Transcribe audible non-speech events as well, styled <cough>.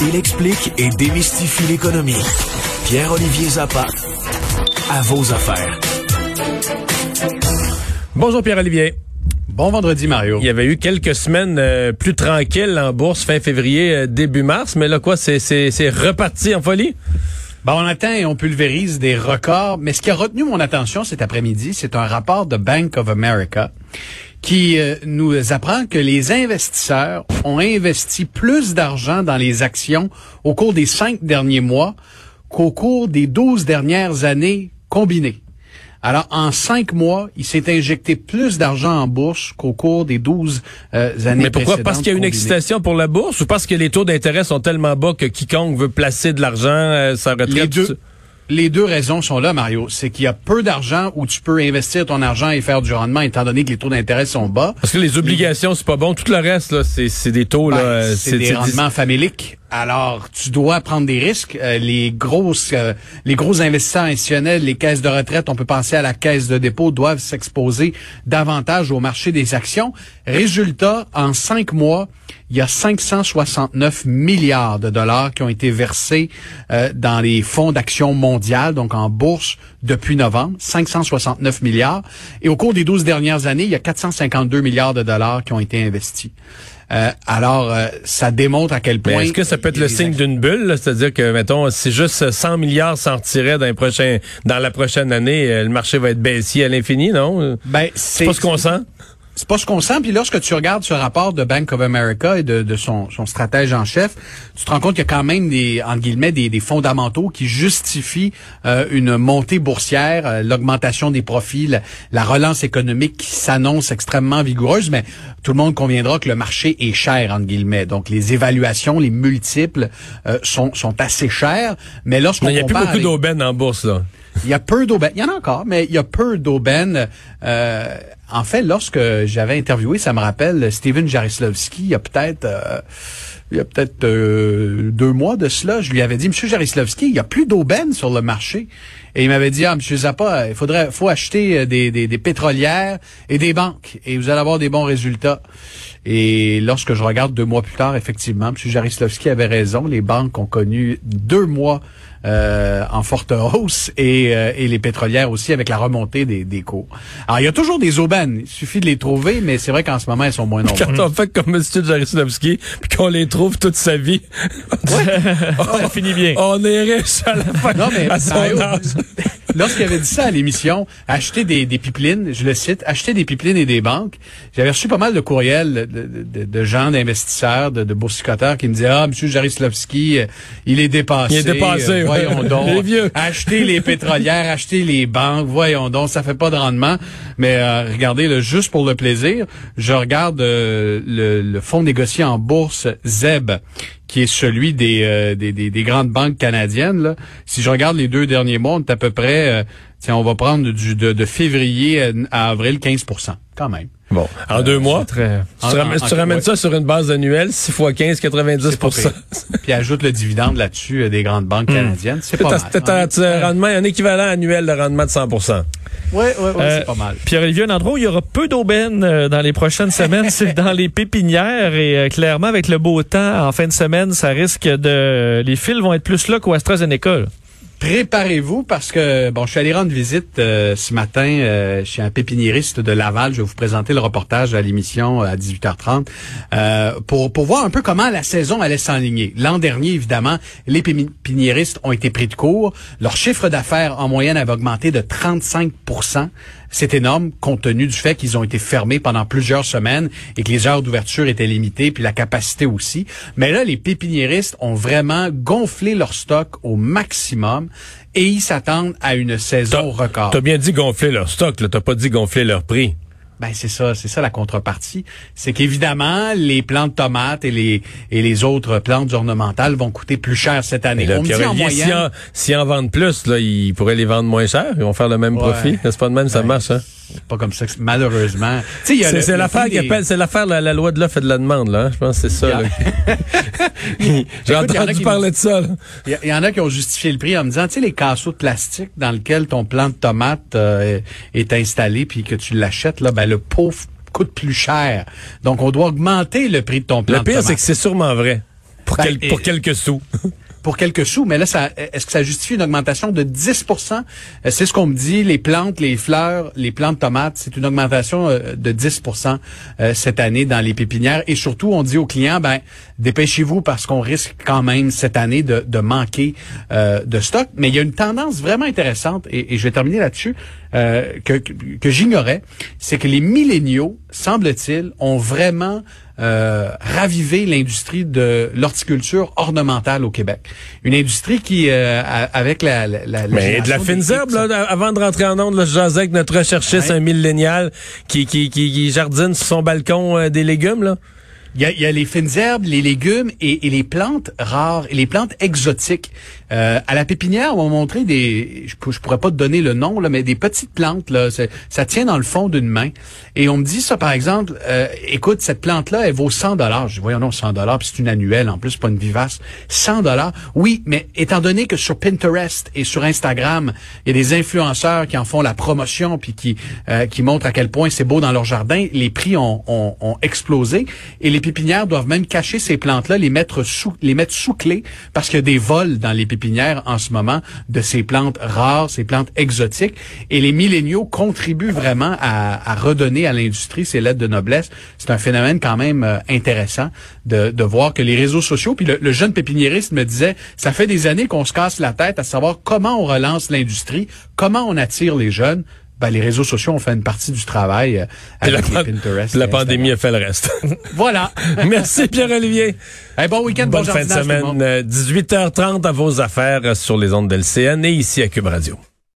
Il explique et démystifie l'économie. Pierre-Olivier Zappa, à vos affaires. Bonjour Pierre-Olivier. Bon vendredi, Mario. Il y avait eu quelques semaines euh, plus tranquilles en bourse fin février, euh, début mars, mais là quoi, c'est, reparti en folie? Bon, on atteint et on pulvérise des records, mais ce qui a retenu mon attention cet après-midi, c'est un rapport de Bank of America qui euh, nous apprend que les investisseurs ont investi plus d'argent dans les actions au cours des cinq derniers mois qu'au cours des douze dernières années combinées. Alors, en cinq mois, il s'est injecté plus d'argent en bourse qu'au cours des douze euh, années Mais pourquoi? Parce qu'il y a une combinées. excitation pour la bourse ou parce que les taux d'intérêt sont tellement bas que quiconque veut placer de l'argent, euh, sa retraite... Les deux, les deux raisons sont là, Mario. C'est qu'il y a peu d'argent où tu peux investir ton argent et faire du rendement, étant donné que les taux d'intérêt sont bas. Parce que les obligations, c'est pas bon. Tout le reste, là, c'est, c'est des taux, Ben, là. c'est des rendements faméliques. Alors, tu dois prendre des risques. Euh, les grosses, euh, les gros investisseurs institutionnels, les caisses de retraite, on peut penser à la caisse de dépôt, doivent s'exposer davantage au marché des actions. Résultat, en cinq mois, il y a 569 milliards de dollars qui ont été versés euh, dans les fonds d'action mondiales, donc en bourse, depuis novembre. 569 milliards. Et au cours des 12 dernières années, il y a 452 milliards de dollars qui ont été investis. Euh, alors, euh, ça démontre à quel point... est-ce que ça peut être le signe d'une bulle? C'est-à-dire que, mettons, si juste 100 milliards s'en retiraient dans, les prochains, dans la prochaine année, euh, le marché va être baissier à l'infini, non? Ben, C'est pas ce qu'on sent? C'est pas ce qu'on sent. Puis lorsque tu regardes ce rapport de Bank of America et de, de son, son stratège en chef, tu te rends compte qu'il y a quand même des, entre guillemets, des, des fondamentaux qui justifient euh, une montée boursière, euh, l'augmentation des profits, la, la relance économique qui s'annonce extrêmement vigoureuse. Mais tout le monde conviendra que le marché est cher, entre guillemets. Donc les évaluations, les multiples euh, sont, sont assez chers. Mais lorsqu'on Il n'y a plus beaucoup d'aubaines en bourse, là. Il y a peu d'aubaines. Il y en a encore, mais il y a peu d'aubaines. Euh, en fait, lorsque j'avais interviewé, ça me rappelle Steven Jarislavski, il y a peut-être euh, il y a peut-être euh, deux mois de cela, je lui avais dit, Monsieur Jarislavski, il y a plus d'aubaines sur le marché. Et il m'avait dit, ah, Monsieur Zappa, il faudrait, faut acheter euh, des, des, des pétrolières et des banques, et vous allez avoir des bons résultats. Et lorsque je regarde deux mois plus tard, effectivement, M. Jarislavski avait raison. Les banques ont connu deux mois euh, en forte hausse et, euh, et les pétrolières aussi avec la remontée des, des cours. Alors, il y a toujours des aubaines. Il suffit de les trouver, mais c'est vrai qu'en ce moment, elles sont moins nombreuses. Quand on fait comme M. Jarislavski, puis qu'on les trouve toute sa vie, <laughs> Ça finit bien. on est riche à la fin, Non, mais à son. Lorsqu'il avait dit ça à l'émission, acheter des, des pipelines, je le cite, acheter des pipelines et des banques, j'avais reçu pas mal de courriels de, de- de- de gens, d'investisseurs, de, de boursicoteurs qui me disaient, ah, M. Jarislavski, euh, il est dépassé. Il est dépassé, euh, ouais. voyons donc. Vieux. Acheter les pétrolières, acheter les banques, voyons donc, ça fait pas de rendement. Mais euh, regardez, là, juste pour le plaisir, je regarde euh, le, le fonds négocié en bourse ZEB, qui est celui des, euh, des, des, des grandes banques canadiennes. Là. Si je regarde les deux derniers mois, on est à peu près, euh, tiens, on va prendre du, de, de février à- à avril 15% quand même. Bon, en deux mois? Très... Si tu En- en- tu ramènes ouais. ça sur une base annuelle, 6 fois 15, 90 C'est pas pire. Puis ajoute le dividende là-dessus euh, des grandes banques canadiennes. C'est pas mal. C'est un, rendement, un équivalent annuel de rendement de 100% Ouais, ouais, ouais, Euh, c'est pas mal. Pierre-Olivier, un endroit où il y aura peu d'aubaines euh, dans les prochaines semaines, c'est dans les pépinières. Et euh, clairement, avec le beau temps en fin de semaine, ça risque de... Les fils vont être plus là qu'au AstraZeneca. là. Préparez-vous parce que bon, je suis allé rendre visite euh, ce matin euh, chez un pépiniériste de Laval. Je vais vous présenter le reportage à l'émission à 18h30 euh, pour pour voir un peu comment la saison allait s'enligner. L'an dernier, évidemment, les pépiniéristes ont été pris de court. Leur chiffre d'affaires en moyenne avait augmenté de 35 c'est énorme compte tenu du fait qu'ils ont été fermés pendant plusieurs semaines et que les heures d'ouverture étaient limitées, puis la capacité aussi. Mais là, les pépiniéristes ont vraiment gonflé leur stock au maximum et ils s'attendent à une saison record. T'as bien dit gonfler leur stock, là. T'as pas dit gonfler leur prix. Ben c'est ça, c'est ça la contrepartie, c'est qu'évidemment les plantes de tomates et les et les autres plantes ornementales vont coûter plus cher cette année. Là, On me dit Pierre en moyenne, si en, s'ils en vendent plus, là, ils pourraient les vendre moins cher. Ils vont faire le même Ouais. profit. C'est pas de même, ça marche, hein? C'est pas comme ça que- malheureusement. C'est, l'affaire qui appelle, c'est l'affaire la, la loi de l'offre et de la demande, là. Je pense que c'est ça. <laughs> <laughs> J'ai entendu parler de ça. Il y, en a qui ont justifié le prix en me disant, tu sais, les casseaux de plastique dans lesquels ton plant de tomate euh, est installé puis que tu l'achètes, là, ben le f- coûte plus cher. Donc, on doit augmenter le prix de ton plant Le pire, c'est que c'est sûrement vrai. Pour, Ben, quel- pour et- quelques sous. Pour quelques sous, mais là, ça, est-ce que ça justifie une augmentation de 10 Euh, C'est ce qu'on me dit. Les plantes, les fleurs, les plantes tomates, c'est une augmentation euh, de 10% euh, cette année dans les pépinières. Et surtout, on dit aux clients, ben, dépêchez-vous parce qu'on risque quand même cette année de, de manquer euh, de stock. Mais il y a une tendance vraiment intéressante, et, et je vais terminer là-dessus, euh, que, que, que j'ignorais, c'est que les milléniaux, semble-t-il, ont vraiment euh, ravivé l'industrie de l'horticulture ornementale au Québec. Une industrie qui, euh, a- avec la, la, la Mais de la fine herbe, là, avant de rentrer en onde, là, je jasais avec notre recherchiste, Ouais. un millénial, qui, qui, qui, qui jardine sur son balcon euh, des légumes, là. Il y a, il y a les fines herbes, les légumes et, et les plantes rares et les plantes exotiques. Euh, à la pépinière, on m'a montré des, je, pour- je pourrais pas te donner le nom là, mais des petites plantes là, ça tient dans le fond d'une main. Et on me dit ça par exemple, euh, écoute cette plante là, elle vaut 100 dollars. Je dis voyons non 100 dollars, puis c'est une annuelle en plus, pas une vivace. 100 dollars. Oui, mais étant donné que sur Pinterest et sur Instagram, il y a des influenceurs qui en font la promotion puis qui euh, qui montrent à quel point c'est beau dans leur jardin, les prix ont, ont, ont explosé pépinières doivent même cacher ces plantes-là, les mettre sous les mettre sous clé parce qu'il y a des vols dans les pépinières en ce moment de ces plantes rares, ces plantes exotiques et les milléniaux contribuent vraiment à, redonner à l'industrie ses lettres de noblesse. C'est un phénomène quand même euh, intéressant de, de voir que les réseaux sociaux puis le, le jeune pépiniériste me disait ça fait des années qu'on se casse la tête à savoir comment on relance l'industrie, comment on attire les jeunes ben, les réseaux sociaux ont fait une partie du travail euh, avec la, les Pinterest. la pandémie a fait le reste. <laughs> Voilà. <laughs> Merci Pierre-Olivier. Hey, bon week-end, bon Bonne fin de semaine. Euh, 18h30 à vos affaires euh, sur les ondes d'LCN et ici à Cube Radio.